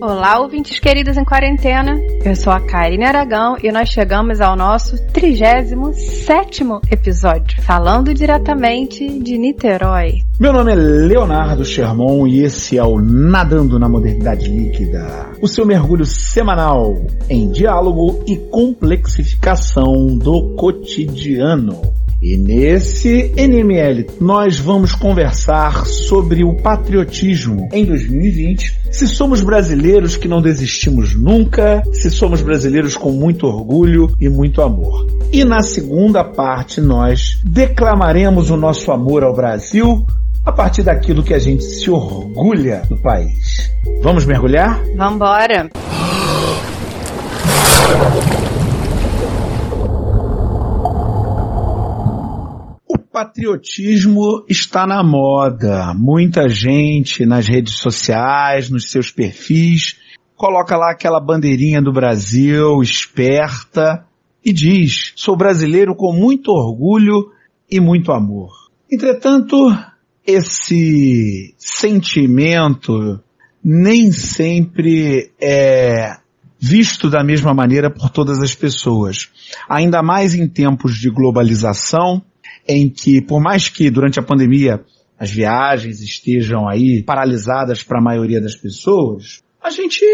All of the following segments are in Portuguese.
Olá, ouvintes queridos em quarentena. Eu sou a Karine Aragão e nós chegamos ao nosso 37 episódio, falando diretamente de Niterói. Meu nome é Leonardo Sherman e esse é o Nadando na Modernidade Líquida, o seu mergulho semanal em diálogo e complexificação do cotidiano. E nesse NML nós vamos conversar sobre o patriotismo em 2020, se somos brasileiros que não desistimos nunca, se somos brasileiros com muito orgulho e muito amor. E na segunda parte nós declamaremos o nosso amor ao Brasil a partir daquilo que a gente se orgulha do país. Vamos mergulhar? Vambora! Patriotismo está na moda. Muita gente nas redes sociais, nos seus perfis, coloca lá aquela bandeirinha do Brasil, esperta, e diz: sou brasileiro com muito orgulho e muito amor. Entretanto, esse sentimento nem sempre é visto da mesma maneira por todas as pessoas. Ainda mais em tempos de globalização, em que, por mais que durante a pandemia as viagens estejam aí paralisadas para a maioria das pessoas, a gente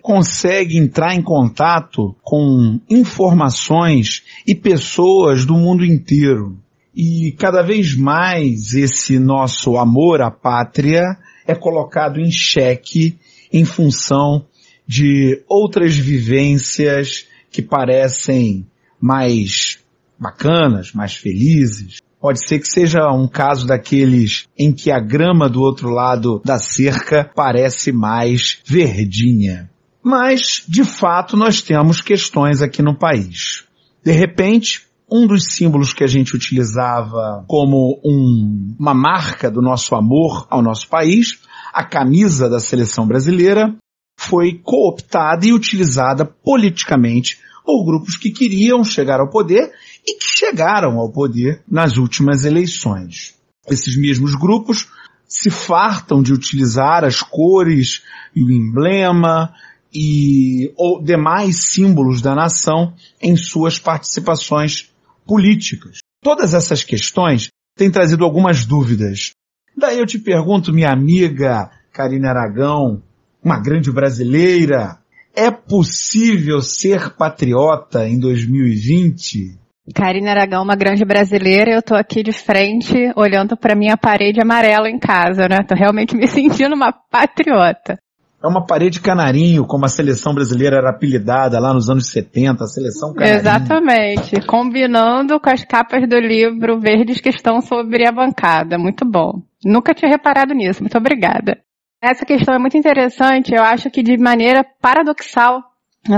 consegue entrar em contato com informações e pessoas do mundo inteiro. E cada vez mais esse nosso amor à pátria é colocado em xeque em função de outras vivências que parecem mais bacanas, mais felizes. Pode ser que seja um caso daqueles em que a grama do outro lado da cerca parece mais verdinha. Mas, de fato, nós temos questões aqui no país. De repente, um dos símbolos que a gente utilizava como um, uma marca do nosso amor ao nosso país, a camisa da seleção brasileira, foi cooptada e utilizada politicamente por grupos que queriam chegar ao poder e que chegaram ao poder nas últimas eleições. Esses mesmos grupos se fartam de utilizar as cores e o emblema e ou demais símbolos da nação em suas participações políticas. Todas essas questões têm trazido algumas dúvidas. Daí eu te pergunto, minha amiga Karine Aragão, uma grande brasileira, é possível ser patriota em 2020? Karine Aragão, uma grande brasileira, eu tô aqui de frente olhando para minha parede amarela em casa, né? Tô realmente me sentindo uma patriota. É uma parede canarinho, como a seleção brasileira era apelidada lá nos anos 70, a seleção canarinho. Exatamente, combinando com as capas do livro verdes que estão sobre a bancada. Muito bom. Nunca tinha reparado nisso, muito obrigada. Essa questão é muito interessante, eu acho que de maneira paradoxal,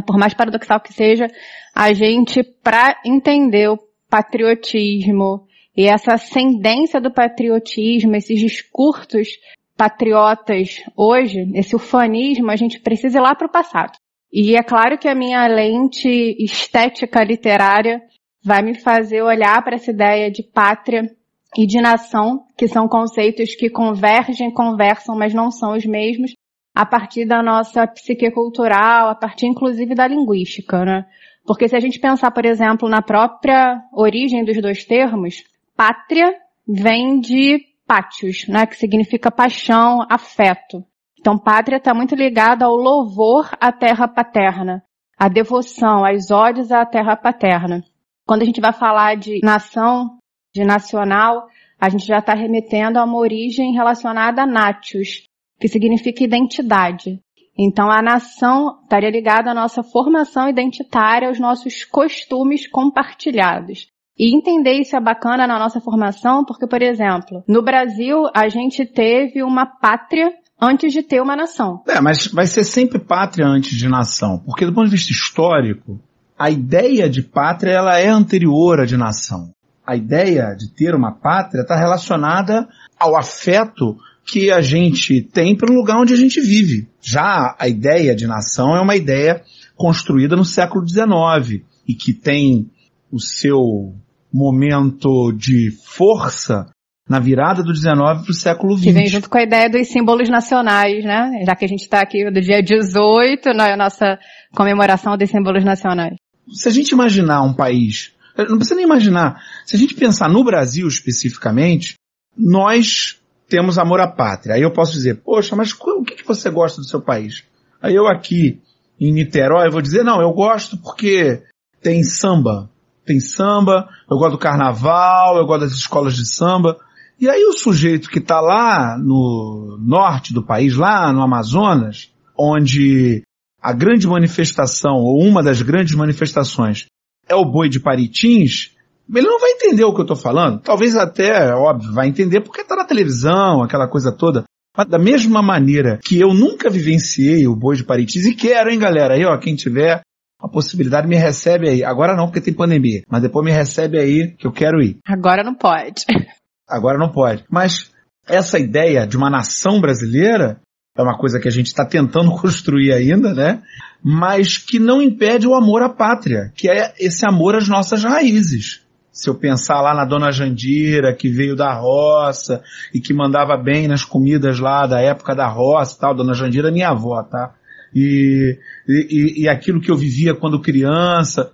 por mais paradoxal que seja, a gente, para entender o patriotismo e essa ascendência do patriotismo, esses discursos patriotas hoje, esse ufanismo, a gente precisa ir lá para o passado. E é claro que a minha lente estética literária vai me fazer olhar para essa ideia de pátria e de nação, que são conceitos que convergem, conversam, mas não são os mesmos, a partir da nossa psique cultural, a partir inclusive da linguística, né? Porque se a gente pensar, por exemplo, na própria origem dos dois termos, pátria vem de pátios, né? Que significa paixão, afeto. Então, pátria está muito ligada ao louvor à terra paterna, à devoção, às ódios à terra paterna. Quando a gente vai falar de nação, de nacional, a gente já está remetendo a uma origem relacionada a natius, que significa identidade. Então a nação estaria ligada à nossa formação identitária, aos nossos costumes compartilhados. E entender isso é bacana na nossa formação, porque, por exemplo, no Brasil a gente teve uma pátria antes de ter uma nação. É, mas vai ser sempre pátria antes de nação, porque do ponto de vista histórico, a ideia de pátria ela é anterior à de nação a ideia de ter uma pátria está relacionada ao afeto que a gente tem pelo lugar onde a gente vive. Já a ideia de nação é uma ideia construída no século XIX e que tem o seu momento de força na virada do 19 para o século 20. Que vem junto com a ideia dos símbolos nacionais, né? Já que a gente está aqui do dia 18, na nossa comemoração dos símbolos nacionais. Se a gente imaginar um país, não precisa nem imaginar, se a gente pensar no Brasil especificamente, nós temos amor à pátria. Aí eu posso dizer, poxa, mas o que, que você gosta do seu país? Aí eu aqui em Niterói vou dizer, não, eu gosto porque tem samba. Tem samba, eu gosto do carnaval, eu gosto das escolas de samba. E aí o sujeito que está lá no norte do país, lá no Amazonas, onde a grande manifestação, ou uma das grandes manifestações, é o boi de Paritins, ele não vai entender o que eu estou falando. Talvez até, óbvio, vai entender porque está na televisão, aquela coisa toda. Mas da mesma maneira que eu nunca vivenciei o boi de Paritins, e quero, hein, galera, aí, ó, quem tiver a possibilidade me recebe aí. Agora não, porque tem pandemia. Mas depois me recebe aí, que eu quero ir. Agora não pode. Agora não pode. Mas essa ideia de uma nação brasileira é uma coisa que a gente está tentando construir ainda, né? Mas que não impede o amor à pátria, que é esse amor às nossas raízes. Se eu pensar lá na dona Jandira, que veio da roça e que mandava bem nas comidas lá da época da roça tal, dona Jandira é minha avó, tá? E, e, e aquilo que eu vivia quando criança,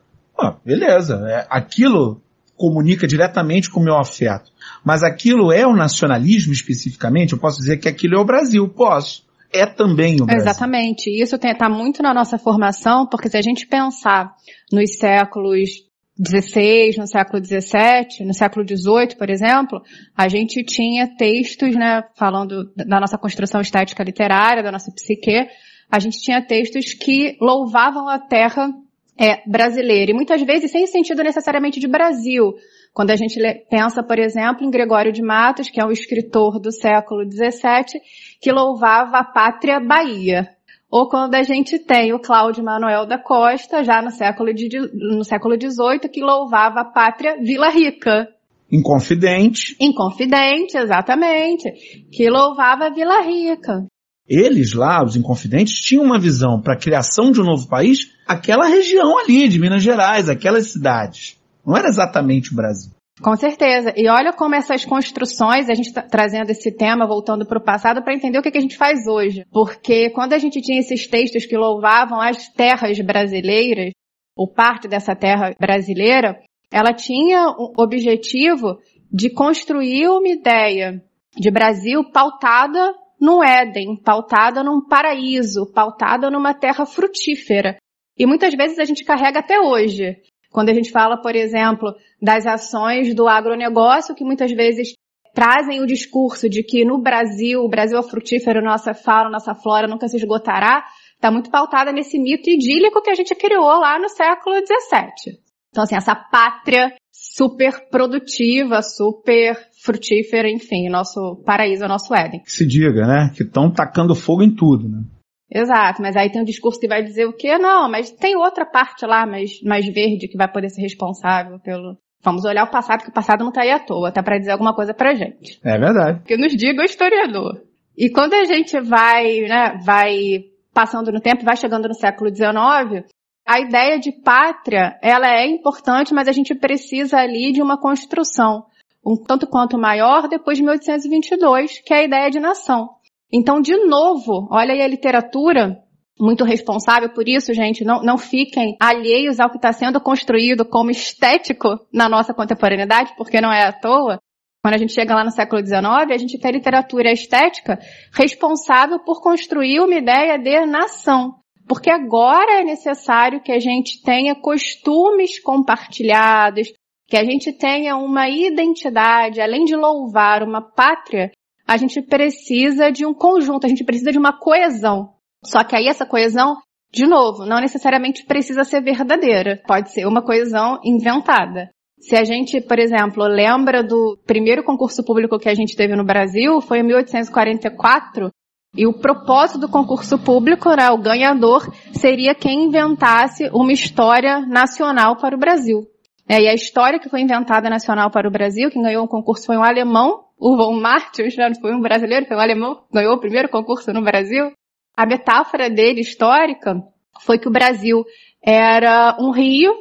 beleza, é, aquilo comunica diretamente com o meu afeto. Mas aquilo é o nacionalismo especificamente? Eu posso dizer que aquilo é o Brasil? Posso. É também o Brasil. Exatamente. Isso está muito na nossa formação, porque se a gente pensar nos séculos 16, no século 17, no século 18, por exemplo, a gente tinha textos, né, falando da nossa construção estética literária, da nossa psique, a gente tinha textos que louvavam a terra é, brasileira, e muitas vezes sem sentido necessariamente de Brasil. Quando a gente pensa, por exemplo, em Gregório de Matos, que é um escritor do século XVII, que louvava a pátria Bahia. Ou quando a gente tem o Cláudio Manuel da Costa, já no século, de, no século XVIII, que louvava a pátria Vila Rica. Inconfidente. Inconfidente, exatamente. Que louvava a Vila Rica. Eles lá, os Inconfidentes, tinham uma visão para a criação de um novo país, aquela região ali de Minas Gerais, aquelas cidades. Não era exatamente o Brasil. Com certeza. E olha como essas construções, a gente está trazendo esse tema, voltando para o passado, para entender o que, que a gente faz hoje. Porque quando a gente tinha esses textos que louvavam as terras brasileiras, ou parte dessa terra brasileira, ela tinha o objetivo de construir uma ideia de Brasil pautada no Éden, pautada num paraíso, pautada numa terra frutífera. E muitas vezes a gente carrega até hoje. Quando a gente fala, por exemplo, das ações do agronegócio, que muitas vezes trazem o discurso de que no Brasil, o Brasil é frutífero, nossa fauna, nossa flora nunca se esgotará, está muito pautada nesse mito idílico que a gente criou lá no século XVII. Então, assim, essa pátria super produtiva, super frutífera, enfim, nosso paraíso, nosso Éden. Se diga, né? Que estão tacando fogo em tudo, né? Exato, mas aí tem um discurso que vai dizer o quê? Não, mas tem outra parte lá mais, mais verde que vai poder ser responsável pelo. Vamos olhar o passado, que o passado não está aí à toa, até para dizer alguma coisa pra gente. É verdade. Que nos diga o historiador. E quando a gente vai, né, vai passando no tempo, vai chegando no século XIX, a ideia de pátria, ela é importante, mas a gente precisa ali de uma construção um tanto quanto maior depois de 1822, que é a ideia de nação. Então, de novo, olha aí a literatura muito responsável por isso, gente. Não, não fiquem alheios ao que está sendo construído como estético na nossa contemporaneidade, porque não é à toa. Quando a gente chega lá no século XIX, a gente tem literatura estética responsável por construir uma ideia de nação. Porque agora é necessário que a gente tenha costumes compartilhados, que a gente tenha uma identidade, além de louvar uma pátria, a gente precisa de um conjunto, a gente precisa de uma coesão. Só que aí essa coesão, de novo, não necessariamente precisa ser verdadeira. Pode ser uma coesão inventada. Se a gente, por exemplo, lembra do primeiro concurso público que a gente teve no Brasil, foi em 1844, e o propósito do concurso público, né, o ganhador, seria quem inventasse uma história nacional para o Brasil. É, e a história que foi inventada nacional para o Brasil, quem ganhou o concurso foi um alemão, o von Martius, não foi um brasileiro, foi um alemão, ganhou o primeiro concurso no Brasil. A metáfora dele, histórica, foi que o Brasil era um rio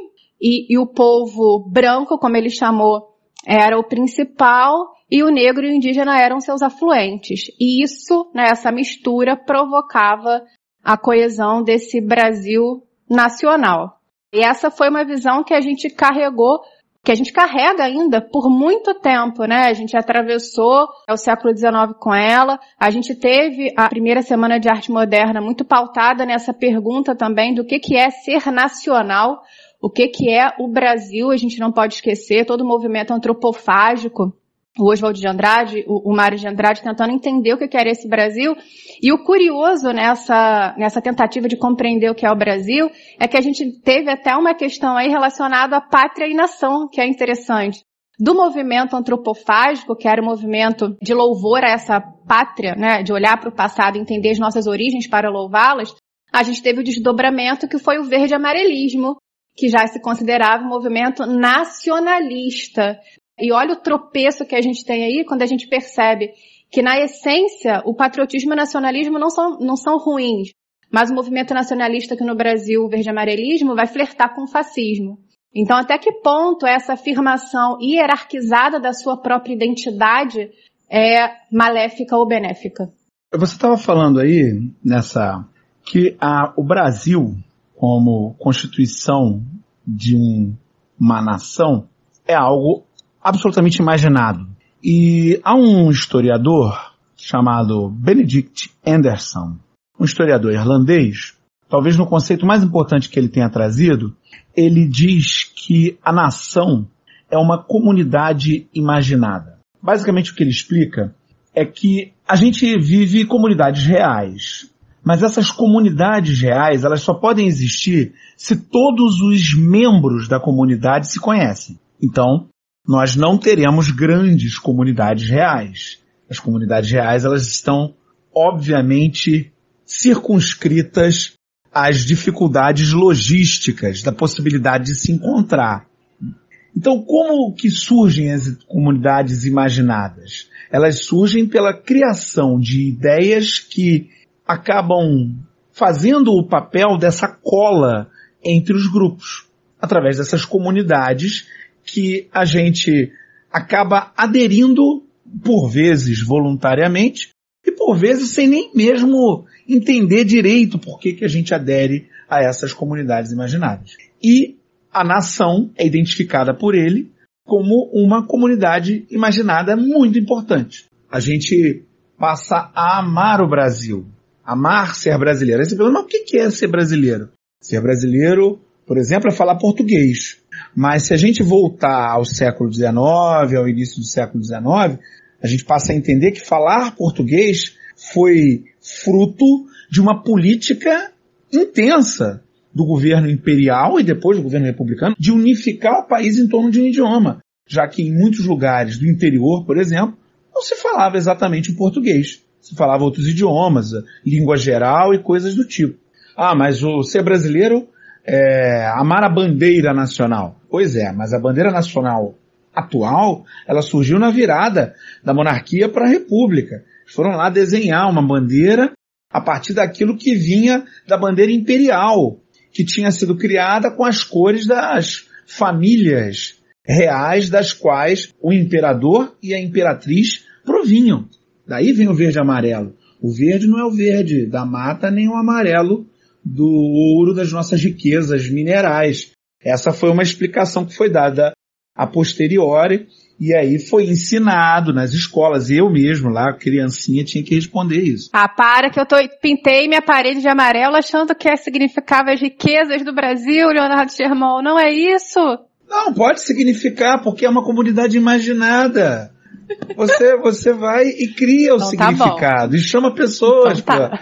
e, e o povo branco, como ele chamou, era o principal e o negro e o indígena eram seus afluentes. E isso, né, essa mistura, provocava a coesão desse Brasil nacional. E essa foi uma visão que a gente carregou que a gente carrega ainda por muito tempo, né? A gente atravessou o século XIX com ela. A gente teve a primeira semana de arte moderna muito pautada nessa pergunta também do que que é ser nacional, o que que é o Brasil. A gente não pode esquecer todo o movimento antropofágico o Oswald de Andrade, o, o Mário de Andrade, tentando entender o que era esse Brasil. E o curioso nessa, nessa tentativa de compreender o que é o Brasil é que a gente teve até uma questão aí relacionada à pátria e nação, que é interessante. Do movimento antropofágico, que era o movimento de louvor a essa pátria, né, de olhar para o passado e entender as nossas origens para louvá-las, a gente teve o desdobramento que foi o verde-amarelismo, que já se considerava um movimento nacionalista. E olha o tropeço que a gente tem aí quando a gente percebe que, na essência, o patriotismo e o nacionalismo não são, não são ruins, mas o movimento nacionalista aqui no Brasil, o verde-amarelismo, vai flertar com o fascismo. Então, até que ponto essa afirmação hierarquizada da sua própria identidade é maléfica ou benéfica? Você estava falando aí nessa que a, o Brasil, como constituição de um, uma nação, é algo absolutamente imaginado. E há um historiador chamado Benedict Anderson, um historiador irlandês, talvez no conceito mais importante que ele tenha trazido, ele diz que a nação é uma comunidade imaginada. Basicamente o que ele explica é que a gente vive comunidades reais, mas essas comunidades reais, elas só podem existir se todos os membros da comunidade se conhecem. Então, nós não teremos grandes comunidades reais. As comunidades reais, elas estão, obviamente, circunscritas às dificuldades logísticas da possibilidade de se encontrar. Então, como que surgem as comunidades imaginadas? Elas surgem pela criação de ideias que acabam fazendo o papel dessa cola entre os grupos, através dessas comunidades que a gente acaba aderindo, por vezes voluntariamente, e por vezes sem nem mesmo entender direito por que, que a gente adere a essas comunidades imaginadas. E a nação é identificada por ele como uma comunidade imaginada muito importante. A gente passa a amar o Brasil, amar ser brasileiro. Aí você pergunta, mas o que é ser brasileiro? Ser brasileiro, por exemplo, é falar português. Mas se a gente voltar ao século XIX, ao início do século XIX, a gente passa a entender que falar português foi fruto de uma política intensa do governo imperial e depois do governo republicano de unificar o país em torno de um idioma, já que em muitos lugares do interior, por exemplo, não se falava exatamente o português. Se falava outros idiomas, língua geral e coisas do tipo. Ah, mas o ser brasileiro é, amar a bandeira nacional. Pois é, mas a bandeira nacional atual, ela surgiu na virada da monarquia para a república. Foram lá desenhar uma bandeira a partir daquilo que vinha da bandeira imperial, que tinha sido criada com as cores das famílias reais das quais o imperador e a imperatriz provinham. Daí vem o verde amarelo. O verde não é o verde da mata nem o amarelo do ouro das nossas riquezas minerais. Essa foi uma explicação que foi dada a posteriori e aí foi ensinado nas escolas. Eu mesmo lá, criancinha, tinha que responder isso. Ah, para que eu tô, pintei minha parede de amarelo achando que significava as riquezas do Brasil, Leonardo Germão. Não é isso? Não, pode significar, porque é uma comunidade imaginada. Você, você vai e cria o então, tá significado tá e chama pessoas então, tá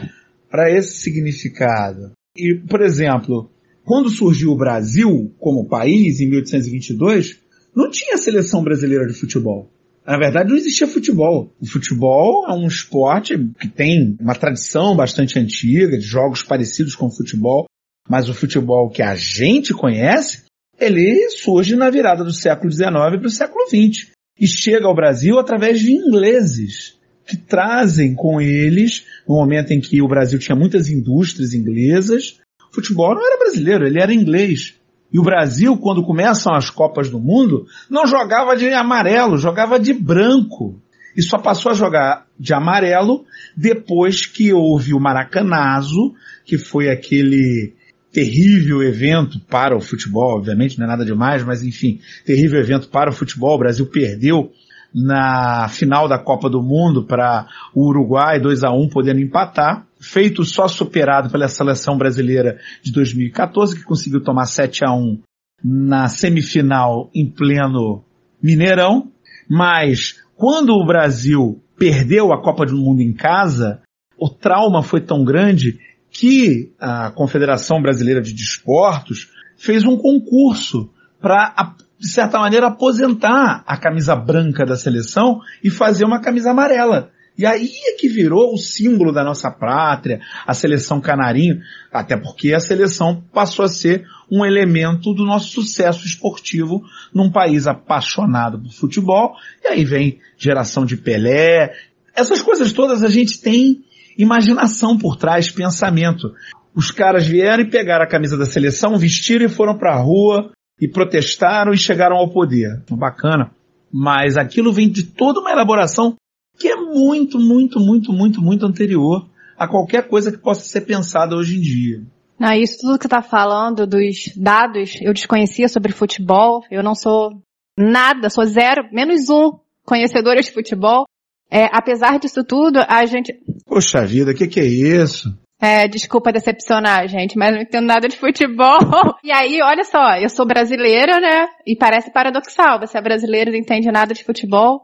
para esse significado. E, por exemplo, quando surgiu o Brasil como país, em 1822, não tinha seleção brasileira de futebol. Na verdade, não existia futebol. O futebol é um esporte que tem uma tradição bastante antiga, de jogos parecidos com o futebol, mas o futebol que a gente conhece, ele surge na virada do século XIX para o século XX e chega ao Brasil através de ingleses que trazem com eles, no momento em que o Brasil tinha muitas indústrias inglesas, o futebol não era brasileiro, ele era inglês. E o Brasil, quando começam as Copas do Mundo, não jogava de amarelo, jogava de branco. e só passou a jogar de amarelo depois que houve o Maracanazo, que foi aquele terrível evento para o futebol, obviamente não é nada demais, mas enfim, terrível evento para o futebol. O Brasil perdeu na final da Copa do Mundo para o Uruguai, 2 a 1 podendo empatar. Feito só superado pela seleção brasileira de 2014, que conseguiu tomar 7 a 1 na semifinal em pleno Mineirão. Mas quando o Brasil perdeu a Copa do Mundo em casa, o trauma foi tão grande que a Confederação Brasileira de Desportos fez um concurso para, de certa maneira, aposentar a camisa branca da seleção e fazer uma camisa amarela. E aí é que virou o símbolo da nossa pátria, a seleção canarinho, até porque a seleção passou a ser um elemento do nosso sucesso esportivo num país apaixonado por futebol, e aí vem geração de Pelé, essas coisas todas a gente tem imaginação por trás, pensamento. Os caras vieram e pegaram a camisa da seleção, vestiram e foram para a rua e protestaram e chegaram ao poder. Bacana. Mas aquilo vem de toda uma elaboração que é muito, muito, muito, muito, muito anterior a qualquer coisa que possa ser pensada hoje em dia. Não, isso tudo que você está falando dos dados, eu desconhecia sobre futebol, eu não sou nada, sou zero, menos um conhecedora de futebol. É, apesar disso tudo, a gente. Poxa vida, o que, que é isso? É, desculpa decepcionar, gente, mas não entendo nada de futebol. E aí, olha só, eu sou brasileira, né? E parece paradoxal, você é brasileiro e não entende nada de futebol.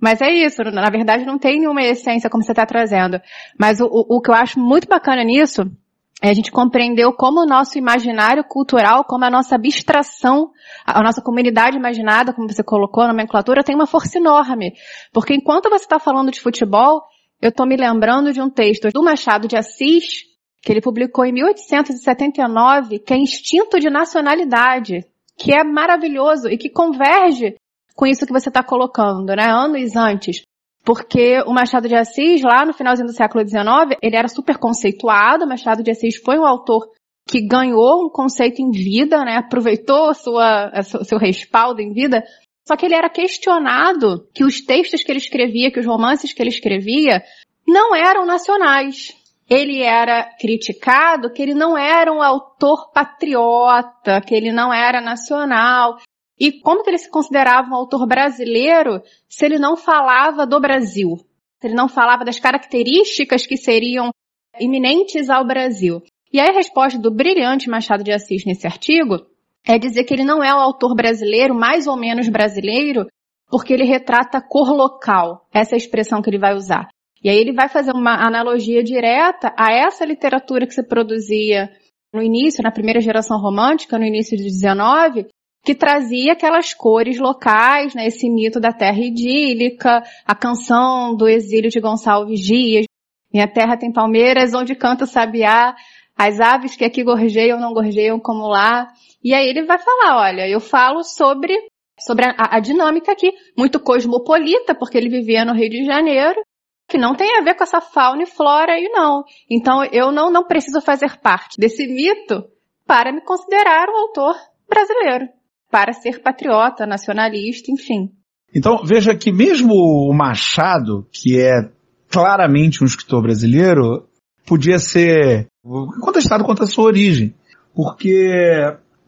Mas é isso, na verdade não tem nenhuma essência como você está trazendo. Mas o, o, que eu acho muito bacana nisso é a gente compreendeu como o nosso imaginário cultural, como a nossa abstração, a nossa comunidade imaginada, como você colocou, a nomenclatura, tem uma força enorme. Porque enquanto você está falando de futebol, eu estou me lembrando de um texto do Machado de Assis, que ele publicou em 1879, que é Instinto de Nacionalidade, que é maravilhoso e que converge com isso que você está colocando, né? Anos antes. Porque o Machado de Assis, lá no finalzinho do século XIX, ele era super conceituado. O Machado de Assis foi um autor que ganhou um conceito em vida, né? Aproveitou sua, seu respaldo em vida. Só que ele era questionado que os textos que ele escrevia, que os romances que ele escrevia, não eram nacionais. Ele era criticado que ele não era um autor patriota, que ele não era nacional, e como que ele se considerava um autor brasileiro se ele não falava do Brasil? Se ele não falava das características que seriam iminentes ao Brasil? E aí a resposta do brilhante Machado de Assis nesse artigo é dizer que ele não é o autor brasileiro, mais ou menos brasileiro, porque ele retrata a cor local. Essa é a expressão que ele vai usar. E aí ele vai fazer uma analogia direta a essa literatura que se produzia no início, na primeira geração romântica, no início do 19, que trazia aquelas cores locais, né, esse mito da terra idílica, a canção do exílio de Gonçalves Dias, minha terra tem palmeiras onde canta o sabiá, as aves que aqui gorjeiam não gorjeiam como lá. E aí ele vai falar, olha, eu falo sobre, sobre a, a dinâmica aqui, muito cosmopolita, porque ele vivia no Rio de Janeiro, que não tem a ver com essa fauna e flora aí não. Então eu não, não preciso fazer parte desse mito para me considerar um autor brasileiro para ser patriota, nacionalista, enfim. Então, veja que mesmo o Machado, que é claramente um escritor brasileiro, podia ser contestado quanto à sua origem. Porque,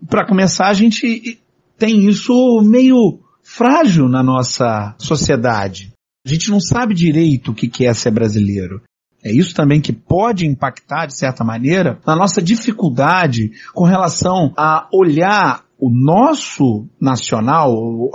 para começar, a gente tem isso meio frágil na nossa sociedade. A gente não sabe direito o que é ser brasileiro. É isso também que pode impactar, de certa maneira, na nossa dificuldade com relação a olhar o nosso nacional, o,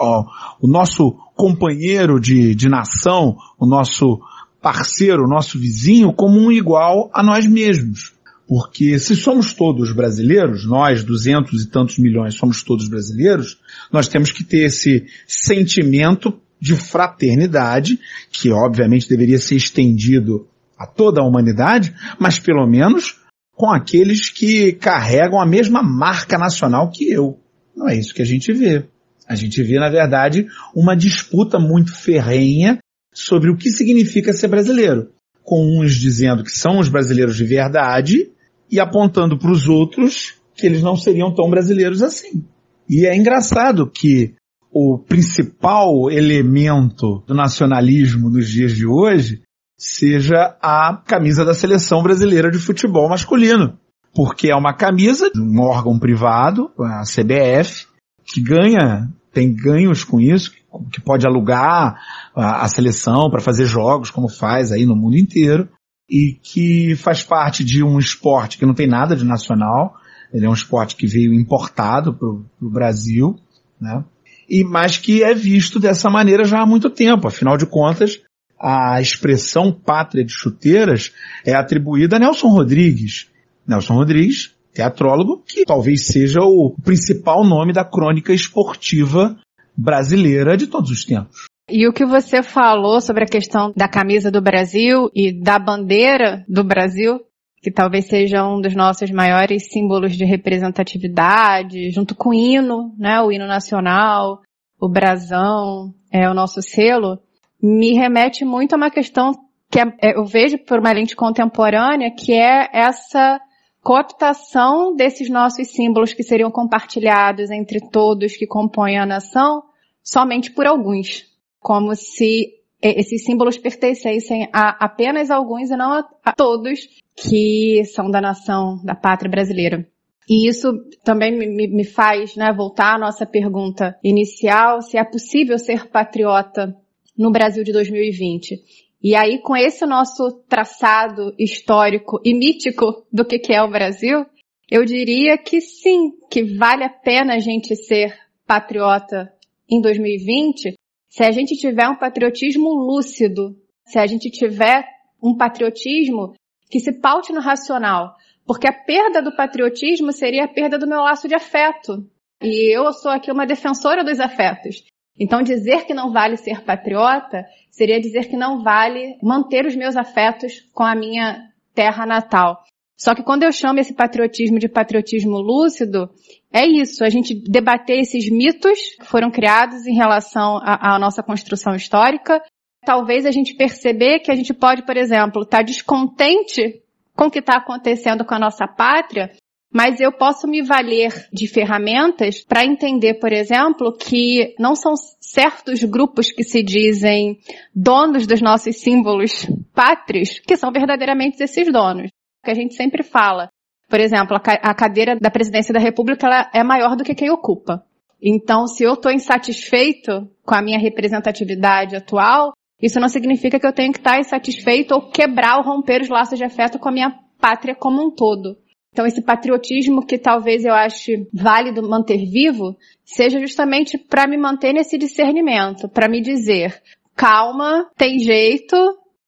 o, nosso companheiro de, de nação, o nosso parceiro, o nosso vizinho, como um igual a nós mesmos. Porque se somos todos brasileiros, nós, duzentos e tantos milhões, somos todos brasileiros, nós temos que ter esse sentimento de fraternidade, que obviamente deveria ser estendido a toda a humanidade, mas pelo menos com aqueles que carregam a mesma marca nacional que eu. Não é isso que a gente vê. A gente vê, na verdade, uma disputa muito ferrenha sobre o que significa ser brasileiro. Com uns dizendo que são os brasileiros de verdade e apontando para os outros que eles não seriam tão brasileiros assim. E é engraçado que o principal elemento do nacionalismo nos dias de hoje seja a camisa da seleção brasileira de futebol masculino. Porque é uma camisa de um órgão privado, a CBF, que ganha, tem ganhos com isso, que pode alugar a, a seleção para fazer jogos, como faz aí no mundo inteiro, e que faz parte de um esporte que não tem nada de nacional, ele é um esporte que veio importado para o Brasil, né? E mas que é visto dessa maneira já há muito tempo. Afinal de contas, a expressão pátria de chuteiras é atribuída a Nelson Rodrigues. Nelson Rodrigues, teatrólogo, que talvez seja o principal nome da crônica esportiva brasileira de todos os tempos. E o que você falou sobre a questão da camisa do Brasil e da bandeira do Brasil, que talvez seja um dos nossos maiores símbolos de representatividade, junto com o hino, né, o hino nacional, o brasão, é o nosso selo, me remete muito a uma questão que é, é eu vejo por uma lente contemporânea, que é essa cooptação desses nossos símbolos que seriam compartilhados entre todos que compõem a nação, somente por alguns. Como se esses símbolos pertencessem a apenas alguns e não a, todos que são da nação, da pátria brasileira. E isso também me, faz né, voltar à nossa pergunta inicial, se é possível ser patriota no Brasil de 2020. E aí, com esse nosso traçado histórico e mítico do que é o Brasil, eu diria que sim, que vale a pena a gente ser patriota em 2020 se a gente tiver um patriotismo lúcido, se a gente tiver um patriotismo que se paute no racional. Porque a perda do patriotismo seria a perda do meu laço de afeto. E eu sou aqui uma defensora dos afetos. Então dizer que não vale ser patriota seria dizer que não vale manter os meus afetos com a minha terra natal. Só que quando eu chamo esse patriotismo de patriotismo lúcido, é isso, a gente debater esses mitos que foram criados em relação à, nossa construção histórica. Talvez a gente perceber que a gente pode, por exemplo, estar tá descontente com o que está acontecendo com a nossa pátria, mas eu posso me valer de ferramentas para entender, por exemplo, que não são certos grupos que se dizem donos dos nossos símbolos pátrios que são verdadeiramente esses donos. Que a gente sempre fala. Por exemplo, a cadeira da presidência da República ela é maior do que quem ocupa. Então, se eu estou insatisfeito com a minha representatividade atual, isso não significa que eu tenho que estar insatisfeito ou quebrar ou romper os laços de afeto com a minha pátria como um todo. Então esse patriotismo que talvez eu ache válido manter vivo, seja justamente para me manter nesse discernimento, para me dizer, calma, tem jeito,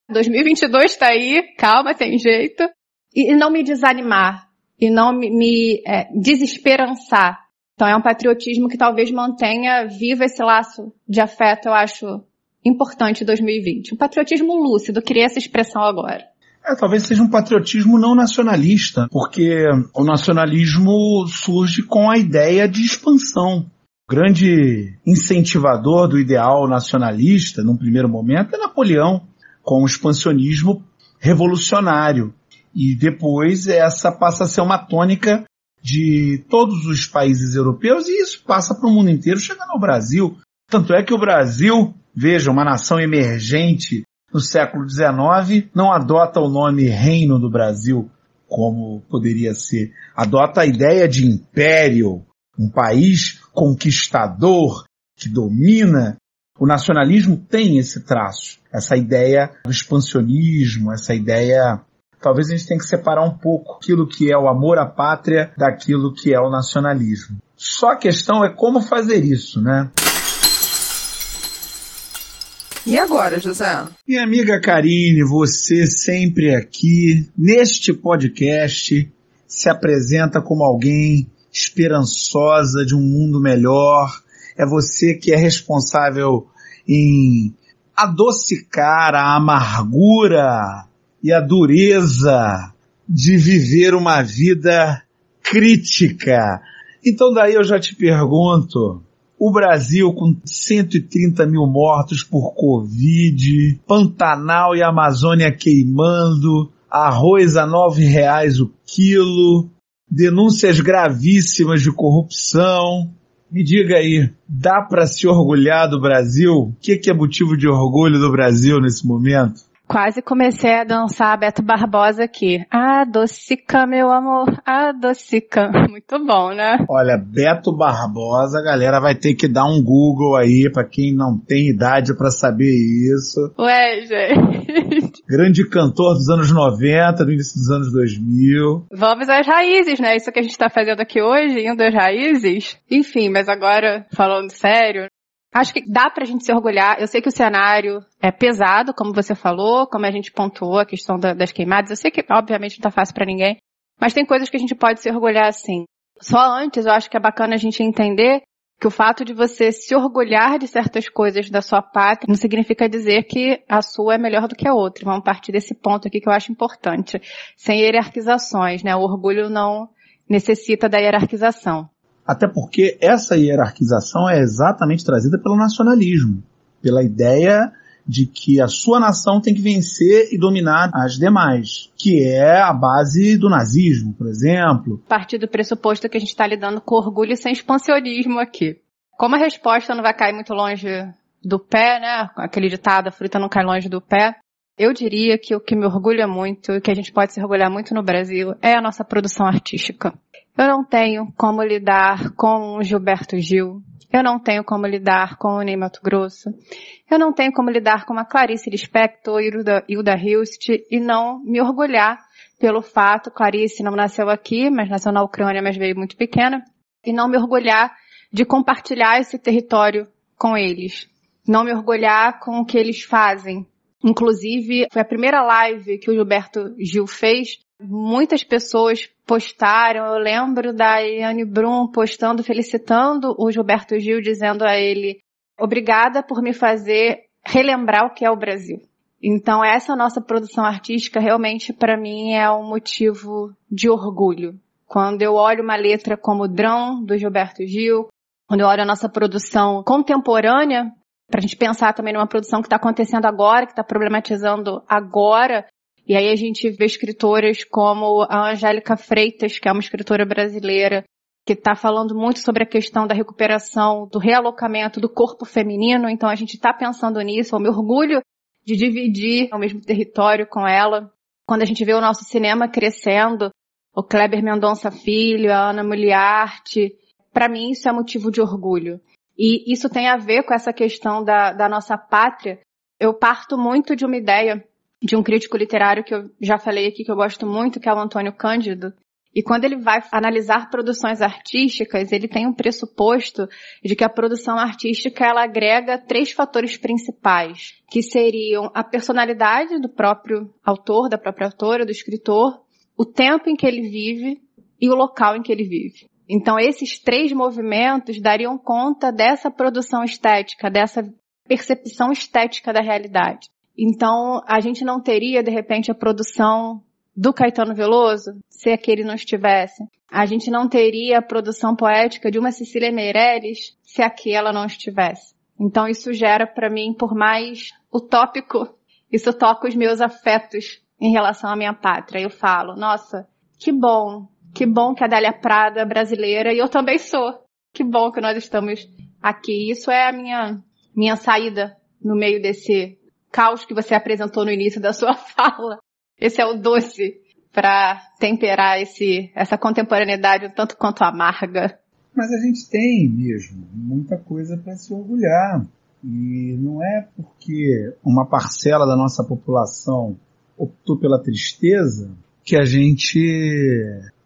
2022 está aí, calma, tem jeito, e não me desanimar, e não me, me é, desesperançar. Então é um patriotismo que talvez mantenha vivo esse laço de afeto, eu acho importante em 2020. Um patriotismo lúcido, queria essa expressão agora. É, talvez seja um patriotismo não nacionalista, porque o nacionalismo surge com a ideia de expansão. O grande incentivador do ideal nacionalista, num primeiro momento, é Napoleão, com o expansionismo revolucionário. E depois essa passa a ser uma tônica de todos os países europeus e isso passa para o mundo inteiro, chegando ao Brasil. Tanto é que o Brasil, veja, uma nação emergente no século XIX, não adota o nome Reino do Brasil, como poderia ser. Adota a ideia de império, um país conquistador que domina. O nacionalismo tem esse traço, essa ideia do expansionismo, essa ideia talvez a gente tenha que separar um pouco aquilo que é o amor à pátria daquilo que é o nacionalismo. Só a questão é como fazer isso, né? E agora, José? Minha amiga Karine, você sempre aqui, neste podcast, se apresenta como alguém esperançosa de um mundo melhor. É você que é responsável em adocicar a amargura e a dureza de viver uma vida crítica. Então daí eu já te pergunto, o Brasil com 130 mil mortos por Covid, Pantanal e Amazônia queimando, arroz a nove reais o quilo, denúncias gravíssimas de corrupção, Me diga aí, dá para se orgulhar do Brasil? O que, que é motivo de orgulho do Brasil nesse momento? Quase comecei a dançar Beto Barbosa aqui. Adocica, meu amor, adocica. Muito bom, né? Olha, Beto Barbosa, a galera vai ter que dar um Google aí para quem não tem idade para saber isso. Ué, gente. Grande cantor dos anos 90, do início dos anos 2000. Vamos às raízes, né? Isso que a gente tá fazendo aqui hoje, indo às raízes. Enfim, mas agora, falando sério, Acho que dá pra gente se orgulhar. Eu sei que o cenário é pesado, como você falou, como a gente pontuou a questão da, das queimadas. Eu sei que, obviamente, não tá fácil para ninguém. Mas tem coisas que a gente pode se orgulhar sim. Só antes, eu acho que é bacana a gente entender que o fato de você se orgulhar de certas coisas da sua pátria não significa dizer que a sua é melhor do que a outra. Vamos partir desse ponto aqui que eu acho importante. Sem hierarquizações, né? O orgulho não necessita da hierarquização. Até porque essa hierarquização é exatamente trazida pelo nacionalismo, pela ideia de que a sua nação tem que vencer e dominar as demais, que é a base do nazismo, por exemplo. Partir do pressuposto que a gente está lidando com orgulho sem expansionismo aqui. Como a resposta não vai cair muito longe do pé, né? Aquele ditado, a fruta não cai longe do pé. Eu diria que o que me orgulha muito, e que a gente pode se orgulhar muito no Brasil, é a nossa produção artística. Eu não tenho como lidar com o Gilberto Gil. Eu não tenho como lidar com o Ney Mato Grosso. Eu não tenho como lidar com a Clarice Lispector e Hilda, Hilst e não me orgulhar pelo fato, Clarice não nasceu aqui, mas nasceu na Ucrânia, mas veio muito pequena, e não me orgulhar de compartilhar esse território com eles. Não me orgulhar com o que eles fazem. Inclusive, foi a primeira live que o Gilberto Gil fez muitas pessoas postaram, eu lembro da Iane Brum postando, felicitando o Gilberto Gil, dizendo a ele, obrigada por me fazer relembrar o que é o Brasil. Então essa nossa produção artística realmente para mim é um motivo de orgulho. Quando eu olho uma letra como Drão, do Gilberto Gil, quando eu olho a nossa produção contemporânea, para a gente pensar também numa produção que está acontecendo agora, que está problematizando agora e aí a gente vê escritoras como a Angélica Freitas, que é uma escritora brasileira, que está falando muito sobre a questão da recuperação, do realocamento do corpo feminino. Então a gente está pensando nisso. Eu me orgulho de dividir o mesmo território com ela. Quando a gente vê o nosso cinema crescendo, o Kleber Mendonça Filho, a Ana Muliarte, para mim isso é motivo de orgulho. E isso tem a ver com essa questão da, da nossa pátria. Eu parto muito de uma ideia de um crítico literário que eu já falei aqui que eu gosto muito, que é o Antônio Cândido. E quando ele vai analisar produções artísticas, ele tem um pressuposto de que a produção artística ela agrega três fatores principais, que seriam a personalidade do próprio autor, da própria autora, do escritor, o tempo em que ele vive e o local em que ele vive. Então esses três movimentos dariam conta dessa produção estética, dessa percepção estética da realidade. Então, a gente não teria, de repente, a produção do Caetano Veloso se aquele não estivesse. A gente não teria a produção poética de uma Cecília Meirelles se aquela não estivesse. Então, isso gera para mim, por mais utópico, isso toca os meus afetos em relação à minha pátria. Eu falo, nossa, que bom, que bom que a Dália Prada é brasileira e eu também sou. Que bom que nós estamos aqui. Isso é a minha, minha saída no meio desse caos que você apresentou no início da sua fala. Esse é o doce para temperar esse, essa contemporaneidade tanto quanto amarga. Mas a gente tem mesmo muita coisa para se orgulhar. E não é porque uma parcela da nossa população optou pela tristeza que a gente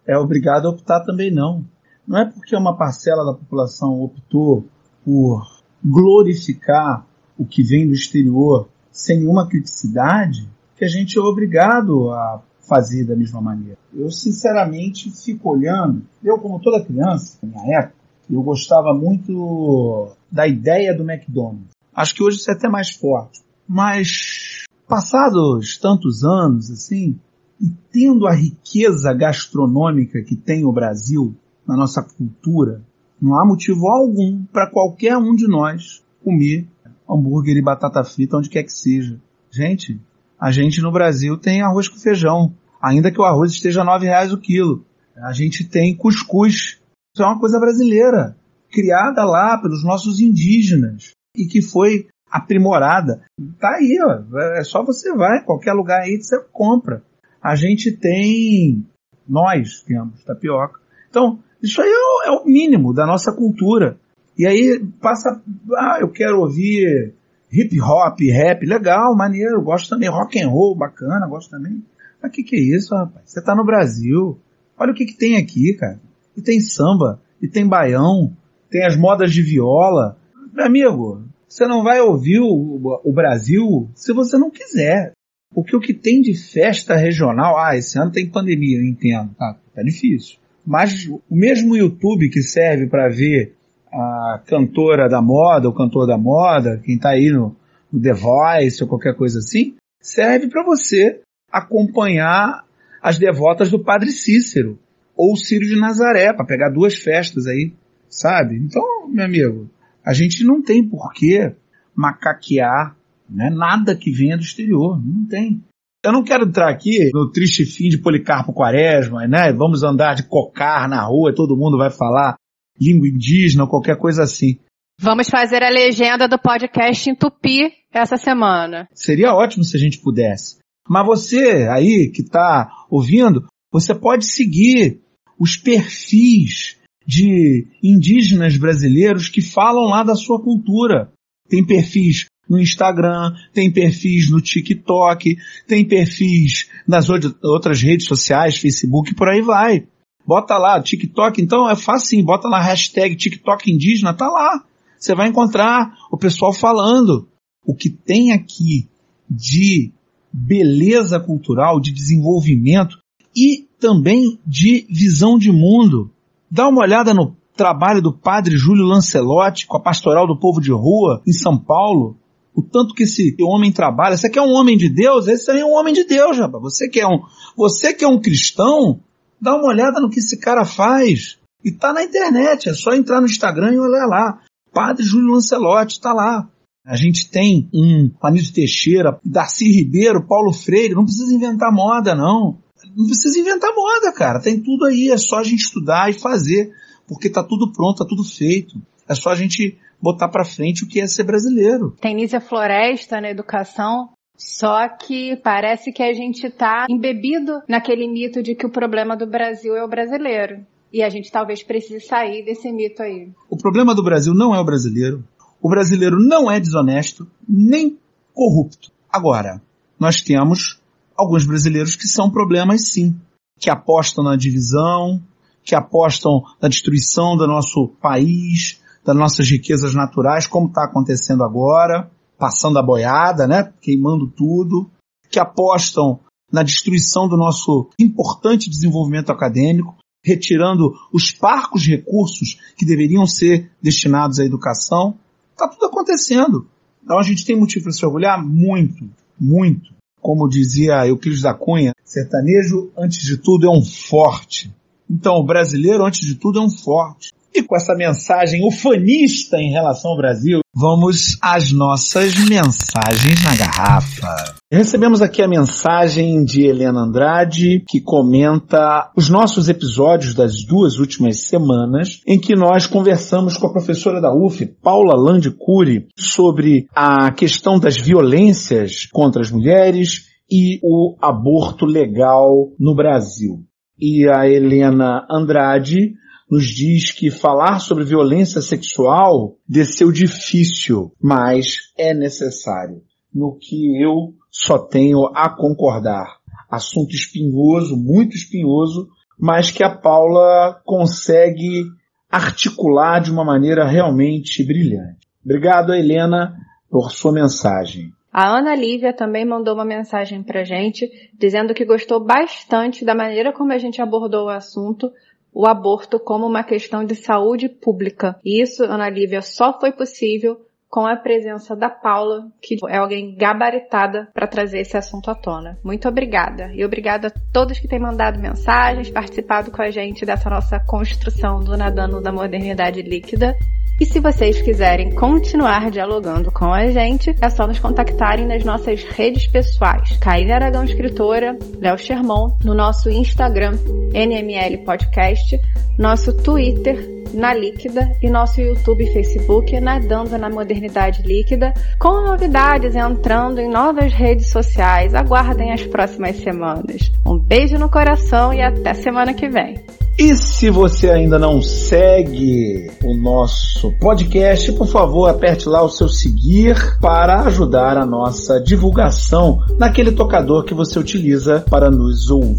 é obrigado a optar também não. Não é porque uma parcela da população optou por glorificar o que vem do exterior sem nenhuma criticidade que a gente é obrigado a fazer da mesma maneira. Eu sinceramente fico olhando, eu como toda criança, na minha época, eu gostava muito da ideia do McDonald's. Acho que hoje isso é até mais forte. Mas passados tantos anos assim, e tendo a riqueza gastronômica que tem o Brasil na nossa cultura, não há motivo algum para qualquer um de nós comer hambúrguer e batata frita onde quer que seja. Gente, a gente no Brasil tem arroz com feijão, ainda que o arroz esteja nove reais o quilo. A gente tem cuscuz. Isso é uma coisa brasileira. criada lá pelos nossos indígenas e que foi aprimorada. Tá aí, ó. É só você vai, qualquer lugar aí você compra. A gente tem, nós temos tapioca. Então, isso aí é o, é o mínimo da nossa cultura. E aí passa, ah, eu quero ouvir hip hop, rap, legal, maneiro, gosto também, rock and roll, bacana, gosto também. Mas que, que é isso, rapaz? Você tá no Brasil. Olha o que, que tem aqui, cara. E tem samba, e tem baião, tem as modas de viola. Meu amigo, você não vai ouvir o, o Brasil se você não quiser. Porque o que tem de festa regional, ah, esse ano tem pandemia, eu entendo, tá, tá difícil. Mas o mesmo YouTube que serve para ver a cantora da moda, o cantor da moda, quem tá aí no, no The Voice ou qualquer coisa assim, serve para você acompanhar as devotas do Padre Cícero ou Círio de Nazaré, para pegar duas festas aí, sabe? Então, meu amigo, a gente não tem por que macaquear né, nada que venha do exterior, não tem. Eu não quero entrar aqui no triste fim de Policarpo Quaresma, né? Vamos andar de cocar na rua, todo mundo vai falar língua indígena ou qualquer coisa assim. Vamos fazer a legenda do podcast em tupi essa semana. Seria ótimo se a gente pudesse. Mas você aí que está ouvindo, você pode seguir os perfis de indígenas brasileiros que falam lá da sua cultura. Tem perfis no Instagram, tem perfis no TikTok, tem perfis nas outras redes sociais, Facebook, por aí vai. Bota lá, TikTok, então é fácil, bota lá hashtag TikTok indígena, tá lá. Você vai encontrar o pessoal falando. O que tem aqui de beleza cultural, de desenvolvimento e também de visão de mundo. Dá uma olhada no trabalho do padre Júlio Lancelotti com a Pastoral do Povo de Rua em São Paulo o tanto que esse homem trabalha. Você quer um homem de Deus? Esse aí é um homem de Deus, rapaz. Você quer um, você que é um cristão, dá uma olhada no que esse cara faz. E tá na internet, é só entrar no Instagram e olhar lá. Padre Júlio Lancelotti tá lá. A gente tem um Anísio Teixeira, Darcy Ribeiro, Paulo Freire, não precisa inventar moda, não. Não precisa inventar moda, cara. Tem tudo aí, é só a gente estudar e fazer, porque tá tudo pronto, tá tudo feito. É só a gente botar para frente o que é ser brasileiro. Tem Nízia Floresta na educação, só que parece que a gente está embebido naquele mito de que o problema do Brasil é o brasileiro. E a gente talvez precise sair desse mito aí. O problema do Brasil não é o brasileiro. O brasileiro não é desonesto, nem corrupto. Agora, nós temos alguns brasileiros que são problemas sim, que apostam na divisão, que apostam na destruição do nosso país, das nossas riquezas naturais, como está acontecendo agora, passando a boiada, né? Queimando tudo, que apostam na destruição do nosso importante desenvolvimento acadêmico, retirando os parcos recursos que deveriam ser destinados à educação. Está tudo acontecendo. Então a gente tem motivo para se orgulhar? Muito, muito. Como dizia Euclides da Cunha, sertanejo, antes de tudo, é um forte. Então, o brasileiro, antes de tudo, é um forte. E com essa mensagem ufanista em relação ao Brasil, vamos às nossas mensagens na garrafa. Recebemos aqui a mensagem de Helena Andrade, que comenta os nossos episódios das duas últimas semanas, em que nós conversamos com a professora da UF, Paula Landicuri, sobre a questão das violências contra as mulheres e o aborto legal no Brasil. E a Helena Andrade nos diz que falar sobre violência sexual desceu difícil, mas é necessário. No que eu só tenho a concordar. Assunto espinhoso, muito espinhoso, mas que a Paula consegue articular de uma maneira realmente brilhante. Obrigado, Helena, por sua mensagem. A Ana Lívia também mandou uma mensagem pra gente, dizendo que gostou bastante da maneira como a gente abordou o assunto, o aborto como uma questão de saúde pública. E isso, Ana Lívia, só foi possível com a presença da Paula, que é alguém gabaritada para trazer esse assunto à tona. Muito obrigada. E obrigada a todos que têm mandado mensagens, participado com a gente dessa nossa construção do Nadando da Modernidade Líquida. E se vocês quiserem continuar dialogando com a gente, é só nos contactarem nas nossas redes pessoais. Caíne Aragão Escritora, Léo Sherman, no nosso Instagram, NML Podcast, nosso Twitter, na Líquida e nosso YouTube e Facebook Nadando na Modernidade Líquida, com novidades entrando em novas redes sociais. Aguardem as próximas semanas. Um beijo no coração e até semana que vem. E se você ainda não segue o nosso podcast, por favor, aperte lá o seu seguir para ajudar a nossa divulgação naquele tocador que você utiliza para nos ouvir.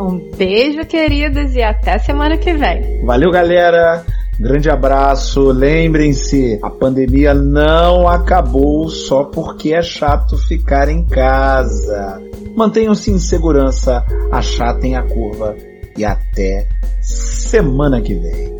Um beijo, queridos, e até semana que vem. Valeu, galera! Grande abraço. Lembrem-se, a pandemia não acabou só porque é chato ficar em casa. Mantenham-se em segurança, achatem a curva e até semana que vem.